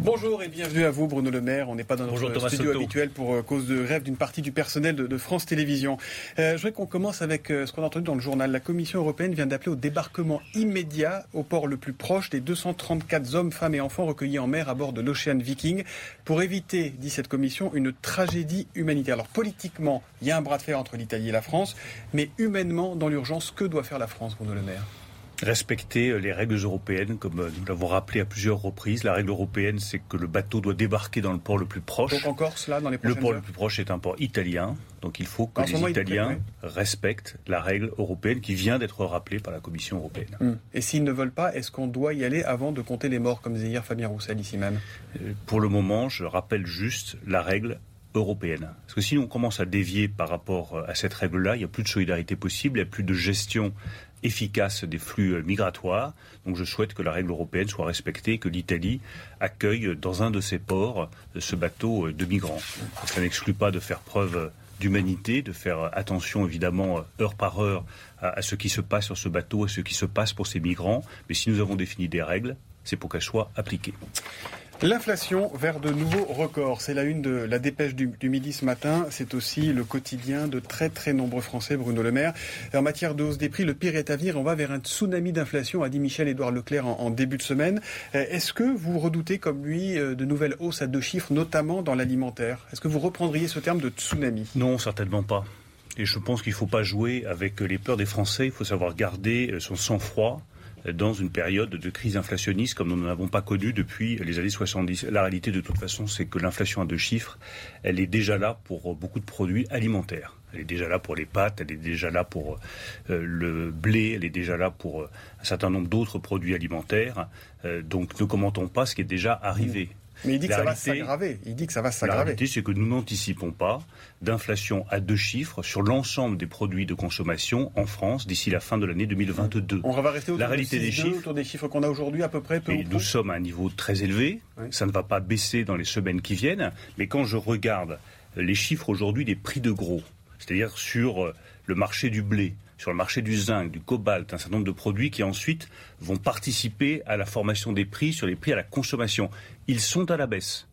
Bonjour et bienvenue à vous Bruno Le Maire. On n'est pas dans notre studio habituel pour euh, cause de rêve d'une partie du personnel de, France Télévisions. Euh, je voudrais qu'on commence avec euh, ce qu'on a entendu dans le journal. La Commission européenne vient d'appeler au débarquement immédiat au port le plus proche des 234 hommes, femmes et enfants recueillis en mer à bord de l'Ocean Viking pour éviter, dit cette commission, une tragédie humanitaire. Alors politiquement, il y a un bras de fer entre l'Italie et la France, mais humainement, dans l'urgence, que doit faire la France, Bruno Le Maire? Respecter euh, les règles européennes, comme euh, nous l'avons rappelé à plusieurs reprises. La règle européenne, c'est que le bateau doit débarquer dans le port le plus proche. Donc encore cela dans les Le port le plus proche est un port italien, donc il faut que les Italiens respectent la règle européenne qui vient d'être rappelée par la Commission européenne. Hum. Et s'ils ne veulent pas, est-ce qu'on doit y aller avant de compter les morts, comme disait hier Fabien Roussel ici même euh, Pour le moment, je rappelle juste la règle européenne. Parce que si on commence à dévier par rapport à cette règle-là, il n'y a plus de solidarité possible, il n'y a plus de gestion efficace des flux euh, migratoires. Donc je souhaite que la règle européenne soit respectée, que l'Italie accueille dans un de ses ports euh, ce bateau euh, de migrants. Ça n'exclut pas de faire preuve d'humanité, de faire attention évidemment heure par heure à, ce qui se passe sur ce bateau, à ce qui se passe pour ces migrants. Mais si nous avons défini des règles, c'est pour qu'elles soient appliquées. L'inflation vers de nouveaux records. C'est la une de la dépêche du, midi ce matin. C'est aussi le quotidien de très très nombreux Français, Bruno Le Maire. En matière de hausse des prix, le pire est à venir. On va vers un tsunami d'inflation, a dit Michel-Édouard Leclerc en, début de semaine. Euh, est-ce que vous redoutez, comme lui, euh, de nouvelles hausses à deux chiffres, notamment dans l'alimentaire? Est-ce que vous reprendriez ce terme de tsunami? Non, certainement pas. Et je pense qu'il ne faut pas jouer avec les peurs des Français. Il faut savoir garder euh, son sang-froid dans une période de crise inflationniste comme nous n'en avons pas connu depuis les années 70. La réalité, de toute façon, c'est que l'inflation à deux chiffres, elle est déjà là pour beaucoup de produits alimentaires. Elle est déjà là pour les pâtes, elle est déjà là pour euh, le blé, elle est déjà là pour euh, un certain nombre d'autres produits alimentaires. Euh, donc ne commentons pas ce qui est déjà arrivé. Mais il dit que ça va s'aggraver. Il dit que ça va s'aggraver. La réalité, c'est que nous n'anticipons pas d'inflation à deux chiffres sur l'ensemble des produits de consommation en France d'ici la fin de l'année 2022. On va rester autour, la réalité des, chiffres, autour des chiffres qu'on a aujourd'hui à peu près. et nous sommes à un niveau très élevé. Ça ne va pas baisser dans les semaines qui viennent. Mais quand je regarde les chiffres aujourd'hui des prix de gros, c'est-à-dire sur euh, le marché du blé, sur le marché du zinc, du cobalt, un certain nombre de produits qui ensuite vont participer à la formation des prix sur les prix à la consommation. Ils sont à la baisse.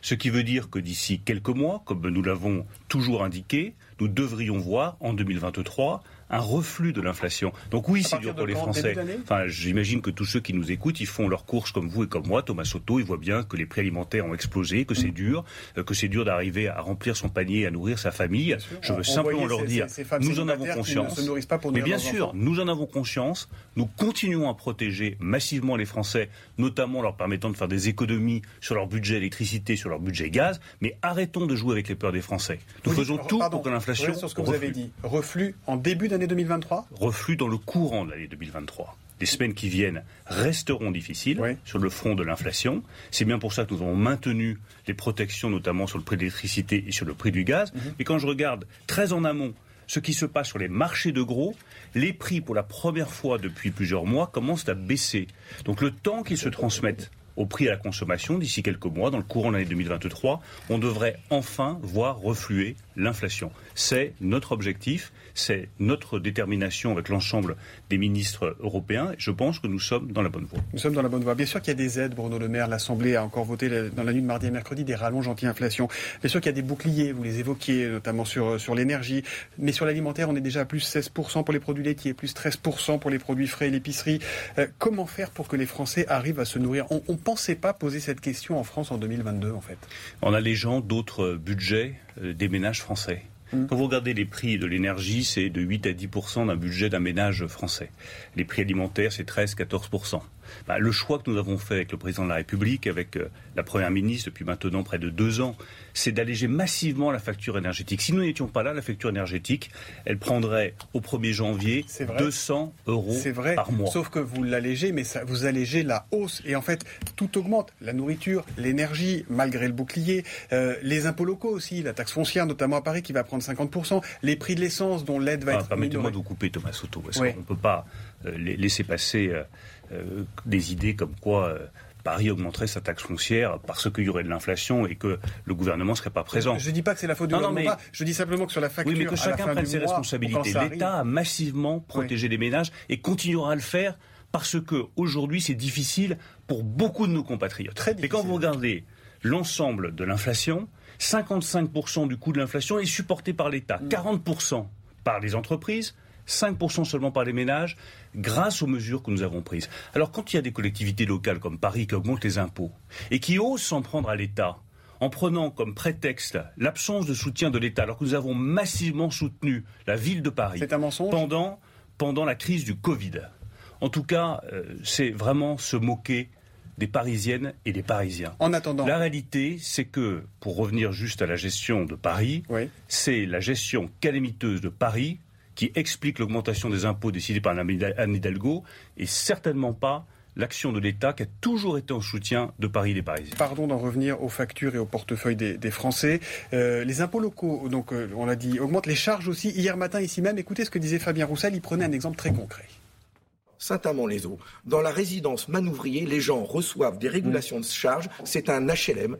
Ce qui veut dire que d'ici quelques mois, comme nous l'avons toujours indiqué, nous devrions voir en 2023 un reflux de l'inflation. Donc oui, c'est dur pour les Français. Enfin, j'imagine que tous ceux qui nous écoutent, ils font leurs courses comme vous et comme moi. Thomas Soto, ils voient bien que les prix alimentaires ont explosé, que c'est mm. dur, euh, que c'est dur d'arriver à remplir son panier, à nourrir sa famille. Je veux simplement leur dire, nous en avons conscience. Mais bien sûr, nous en avons conscience. Nous continuons à protéger massivement les Français, notamment en leur permettant de faire des économies sur leur budget électricité, sur leur budget gaz. Mais arrêtons de jouer avec les peurs des Français. Nous faisons tout pour que l'inflation. Sur ce que vous avez dit, reflux en début d'année 2023 Reflux dans le courant de l'année 2023. Les semaines qui viennent resteront difficiles sur le front de l'inflation. C'est bien pour ça que nous avons maintenu les protections, notamment sur le prix de l'électricité et sur le prix du gaz. Mhm. Mais quand je regarde très en amont ce qui se passe sur les marchés de gros, les prix, pour la première fois depuis plusieurs mois, commencent à baisser. Donc le temps qu'ils se transmettent au prix à la consommation d'ici quelques mois, dans le courant de l'année 2023, on devrait enfin voir refluer l'inflation. C'est notre objectif, c'est notre détermination avec l'ensemble des ministres européens. Je pense que nous sommes dans la bonne voie. Nous sommes dans la bonne voie. Bien sûr qu'il y a des aides, Bruno Le Maire. L'Assemblée a encore voté dans la nuit de mardi et mercredi des rallonges anti-inflation. Bien sûr qu'il y a des boucliers, vous les évoquiez, notamment sur, sur l'énergie. Mais sur l'alimentaire, on est déjà à plus 16% pour les produits laitiers, plus 13% pour les produits frais et l'épicerie. Euh, comment faire pour que les Français arrivent à se nourrir? On ne pensait pas poser cette question en France en 2022, en fait. On a les gens d'autres budgets euh, des ménages français. Mm. Quand vous regardez les prix de l'énergie, c'est de 8 à 10% d'un budget d'un ménage français. Les prix alimentaires, c'est 13 14 bah, le choix que nous avons fait avec le président de la République, avec euh, la première ministre depuis maintenant près de deux ans, c'est d'alléger massivement la facture énergétique. Si nous n'étions pas là, la facture énergétique, elle prendrait au 1er janvier 200 euros vrai. par mois. Sauf que vous l'allégez, mais ça, vous allégez la hausse. Et en fait, tout augmente. La nourriture, l'énergie, malgré le bouclier, euh, les impôts locaux aussi, la taxe foncière, notamment à Paris, qui va prendre 50%, les prix de l'essence dont l'aide va ah, être... Permettez-moi de vous couper, Thomas Soto, parce qu'on ne peut pas euh, laisser passer... Euh, des idées comme quoi euh, Paris augmenterait sa taxe foncière parce qu'il y aurait de l'inflation et que le gouvernement ne serait pas présent. Je ne dis pas que c'est la faute du gouvernement, je dis simplement que sur la facture. Oui, mais que chacun prenne ses responsabilités. L'État a massivement protégé les ménages et continuera à le faire parce que aujourd'hui c'est difficile pour beaucoup de nos compatriotes. Très Mais quand vous regardez l'ensemble de l'inflation, 55% du coût de l'inflation est supporté par l'État, 40% mm. par les entreprises, 5% seulement par les ménages, grâce aux mesures que nous avons prises. Alors quand il y a des collectivités locales comme Paris qui augmentent les impôts et qui osent s'en prendre à l'État, en prenant comme prétexte l'absence de soutien de l'État, alors que nous avons massivement soutenu la ville de Paris pendant, pendant la crise du Covid. En tout cas, euh, c'est vraiment se moquer des Parisiennes et des Parisiens. En attendant. La réalité, c'est que, pour revenir juste à la gestion de Paris, c'est la gestion calamiteuse de Paris qui explique l'augmentation des impôts décidés par Anne Hidalgo et certainement pas l'action de l'État qui a toujours été en soutien de Paris et des Parisiens. Pardon d'en revenir aux factures et aux portefeuilles des, Français. Euh, les impôts locaux, donc euh, on l'a dit, augmentent. Les charges aussi. Hier matin, ici même, écoutez ce que disait Fabien Roussel. Il prenait un exemple très concret. Saint-Amand-les-Eaux. Dans la résidence Manouvrier, les gens reçoivent des régulations de charges. C'est un HLM.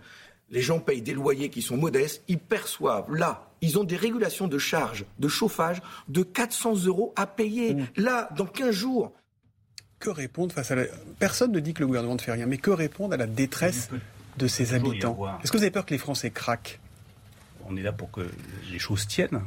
Les gens payent des loyers qui sont modestes. Ils perçoivent là ils ont des régulations de charges de chauffage de 400 euros à payer. Mmh. Là, dans 15 jours. Que répondre face à la... Personne ne dit que le gouvernement ne fait rien, mais que répondre à la détresse de ses habitants Est-ce que vous avez peur que les Français craquent On est là pour que les choses tiennent.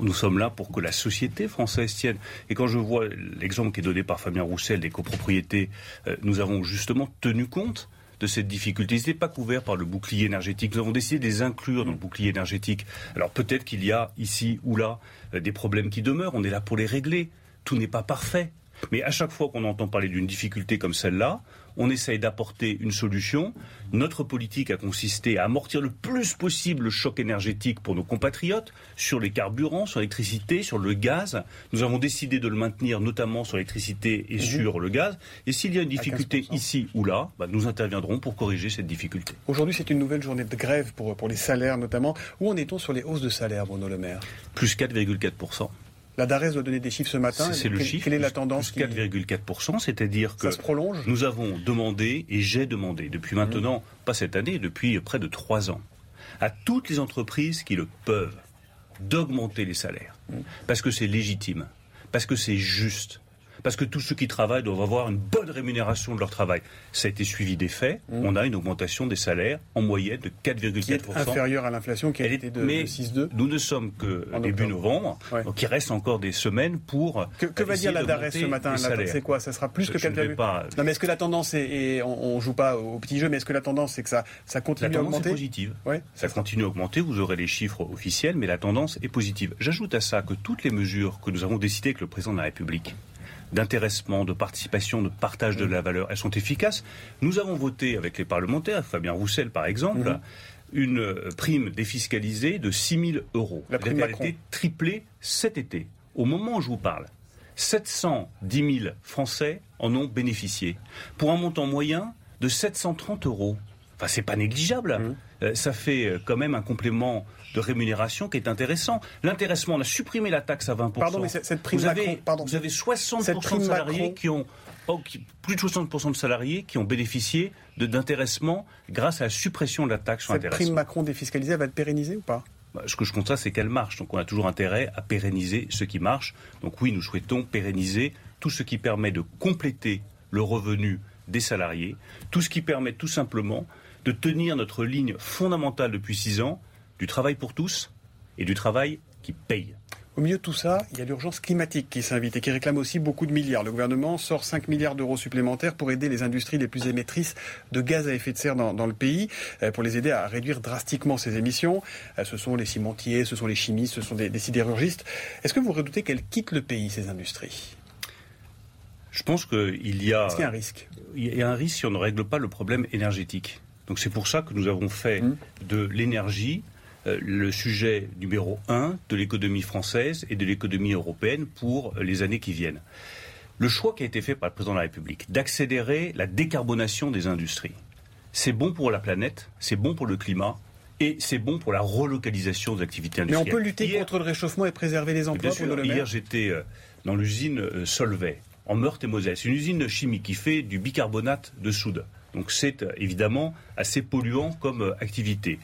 Nous sommes là pour que la société française tienne. Et quand je vois l'exemple qui est donné par Fabien Roussel des copropriétés, euh, nous avons justement tenu compte de cette difficulté. Ils pas couverts par le bouclier énergétique. Nous avons décidé de les inclure dans le bouclier énergétique. Alors peut-être qu'il y a ici ou là euh, des problèmes qui demeurent. On est là pour les régler. Tout n'est pas parfait. Mais à chaque fois qu'on entend parler d'une difficulté comme celle-là, on essaye d'apporter une solution. Notre politique a consisté à amortir le plus possible le choc énergétique pour nos compatriotes sur les carburants, sur l'électricité, sur le gaz. Nous avons décidé de le maintenir notamment sur l'électricité et mhm. sur le gaz. Et s'il y a une difficulté ici ou là, bah, nous interviendrons pour corriger cette difficulté. Aujourd'hui, c'est une nouvelle journée de grève pour, pour les salaires notamment. Où en est-on sur les hausses de salaire, Bruno Le Maire? Plus 4,4%. La DARES doit donner des chiffres ce matin. C'est le chiffre. Quelle est la tendance 4,4%, c'est-à-dire que se prolonge nous avons demandé, et j'ai demandé, depuis maintenant, pas cette année, depuis près de trois ans, à toutes les entreprises qui le peuvent, d'augmenter les salaires. Mmh. Parce que c'est légitime, parce que c'est juste, parce que tous ceux qui travaillent doivent avoir une bonne rémunération de leur travail. Ça a été suivi des faits. Mmh. On a une augmentation des salaires en moyenne de 4,4%. inférieure à l'inflation qui a été de, 6,2. Nous ne sommes que début novembre, donc il reste encore des semaines pour. Que, va dire la DARES ce matin C'est quoi? Ça sera plus que 4,4 pas... Non, mais est-ce que la tendance est, et on, ne joue pas au petit jeu, mais est-ce que la tendance c'est que ça, ça continue à augmenter est positive. Ouais, ça continue à augmenter. Vous aurez les chiffres officiels, mais la tendance est positive. J'ajoute à ça que toutes les mesures que nous avons décidées avec le président de la République d'intéressement, de participation, de partage de la valeur, elles sont efficaces. Nous avons voté avec les parlementaires, Fabien Roussel par exemple, mhm. une euh, prime défiscalisée de 6 000 euros. La prime a été triplée cet été. Au moment où je vous parle, 710 000 Français en ont bénéficié, pour un montant moyen de 730 euros. Enfin, c'est pas négligeable. Mhm. Euh, ça fait euh, quand même un complément de rémunération qui est intéressant. L'intéressement, on a supprimé la taxe à 20%. Pardon, mais cette prime vous avez, pardon, vous avez 60% de salariés qui ont oh, plus de 60% de salariés qui ont bénéficié d'intéressement grâce à la suppression de la taxe sur. Cette prime Macron défiscalisée, va être pérennisée ou pas? Bah, ce que je constate, c'est qu'elle marche. Donc on a toujours intérêt à pérenniser ce qui marche. Donc oui, nous souhaitons pérenniser tout ce qui permet de compléter le revenu des salariés, tout ce qui permet tout simplement de tenir notre ligne fondamentale depuis six ans du travail pour tous et du travail qui paye. Au milieu de tout ça, il y a l'urgence climatique qui s'invite et qui réclame aussi beaucoup de milliards. Le gouvernement sort 5 milliards d'euros supplémentaires pour aider les industries les plus émettrices de gaz à effet de serre dans, le pays, euh, pour les aider à réduire drastiquement ces émissions. Euh, ce sont les cimentiers, ce sont les chimistes, ce sont des, sidérurgistes. Est-ce que vous redoutez qu'elles quittent le pays, ces industries? Je pense qu'il y a... Est-ce qu'il y a un risque? Il y a un risque si on ne règle pas le problème énergétique. Donc c'est pour ça que nous avons fait mmh. de l'énergie euh, le sujet numéro un de l'économie française et de l'économie européenne pour les années qui viennent. Le choix qui a été fait par le président de la République d'accélérer la décarbonation des industries, c'est bon pour la planète, c'est bon pour le climat, et c'est bon pour la relocalisation des activités industrielles. Mais on peut lutter contre le réchauffement et préserver les emplois Hier, j'étais euh, dans l'usine euh, Solvay, en Meurthe et Moselle. C'est une usine chimique qui fait du bicarbonate de soude Donc c'est évidemment assez polluant comme activité.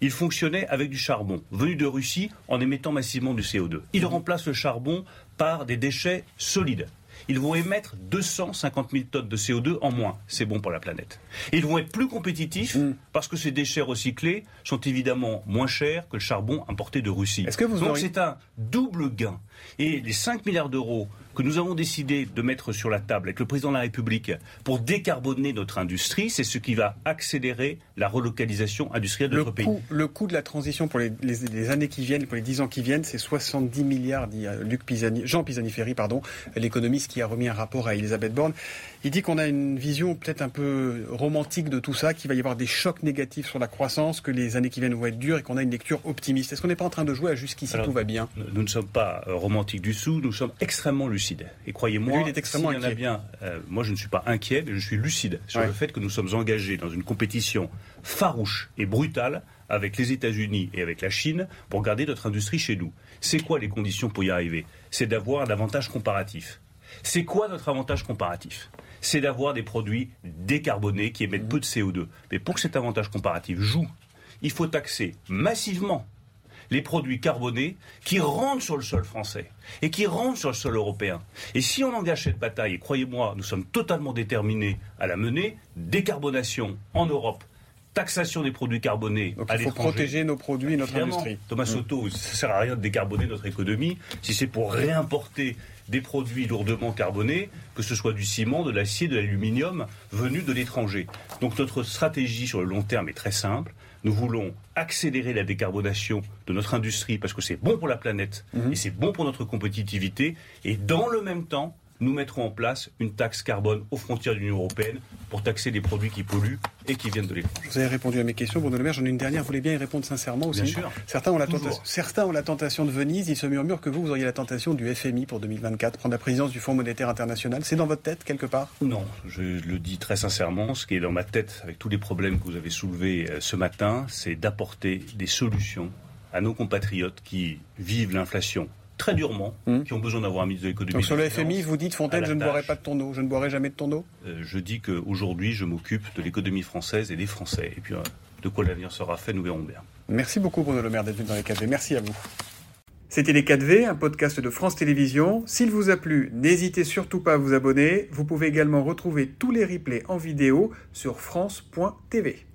Il fonctionnait avec du charbon venu de Russie en émettant massivement du CO2. Il remplace le charbon par des déchets solides ils vont émettre 250 000 tonnes de CO2 en moins. C'est bon pour la planète. ils vont être plus compétitifs mm. parce que ces déchets recyclés sont évidemment moins chers que le charbon importé de Russie. Est-ce que vous Donc c'est un double gain. Et les 5 milliards d'euros que nous avons décidé de mettre sur la table avec le président de la République pour décarboner notre industrie, c'est ce qui va accélérer la relocalisation industrielle de notre pays. Le coût de la transition pour les, années qui viennent, pour les 10 ans qui viennent, c'est 70 milliards, dit euh, Luc Pisani, Jean Pisani-Ferry, pardon, l'économiste qui a remis un rapport à Elisabeth Borne. Il dit qu'on a une vision peut-être un peu romantique de tout ça, qu'il va y avoir des chocs négatifs sur la croissance, que les années qui viennent vont être dures et qu'on a une lecture optimiste. Est-ce qu'on n'est pas en train de jouer à jusqu'ici tout va bien? Nous ne sommes pas euh, romantiques du tout, nous sommes extrêmement lucides. Et croyez-moi, il est extrêmement inquiet. bien, euh, moi je ne suis pas inquiet, mais je suis lucide sur le fait que nous sommes engagés dans une compétition farouche et brutale avec les États-Unis et avec la Chine pour garder notre industrie chez nous. C'est quoi les conditions pour y arriver? C'est d'avoir un avantage comparatif. C'est quoi notre avantage comparatif? C'est d'avoir des produits décarbonés qui émettent peu de CO2. Mais pour que cet avantage comparatif joue, il faut taxer massivement les produits carbonés qui rentrent sur le sol français et qui rentrent sur le sol européen. Et si on engage cette bataille, et croyez-moi, nous sommes totalement déterminés à la mener, décarbonation en Europe, taxation des produits carbonés. Donc il faut protéger nos produits et notre industrie. Thomas mmh. Soto, ça ne sert à rien de décarboner notre économie si c'est pour réimporter des produits lourdement carbonés, que ce soit du ciment, de l'acier, de l'aluminium, venus de l'étranger. Donc notre stratégie sur le long terme est très simple. Nous voulons accélérer la décarbonation de notre industrie parce que c'est bon pour la planète mhm. et c'est bon pour notre compétitivité. Et dans le même temps, nous mettrons en place une taxe carbone aux frontières de l'Union européenne pour taxer les produits qui polluent et qui viennent de l'étranger. Vous avez répondu à mes questions, Bruno Le Maire. J'en ai une dernière. Vous voulez bien y répondre sincèrement aussi Bien sûr. Certains ont, la tentation, certains ont la tentation de Venise. Il se murmure que vous, vous auriez la tentation du FMI pour 2024, prendre la présidence du Fonds monétaire international. C'est dans votre tête, quelque part? Non, je le dis très sincèrement. Ce qui est dans ma tête, avec tous les problèmes que vous avez soulevés euh, ce matin, c'est d'apporter des solutions à nos compatriotes qui vivent l'inflation très durement, hmm. qui ont besoin d'avoir un ministre de l'économie. Donc sur le FMI, vous dites Fontaine, je ne boirai pas de ton eau, je ne boirai jamais de ton eau? Euh, Je dis qu'aujourd'hui, je m'occupe de l'économie française et des Français. Et puis, euh, de quoi l'avenir sera fait, nous verrons bien. Merci beaucoup, Bruno Le Maire, d'être venu dans les 4V. Merci à vous. C'était Les 4V, un podcast de France Télévisions. S'il vous a plu, n'hésitez surtout pas à vous abonner. Vous pouvez également retrouver tous les replays en vidéo sur France.tv.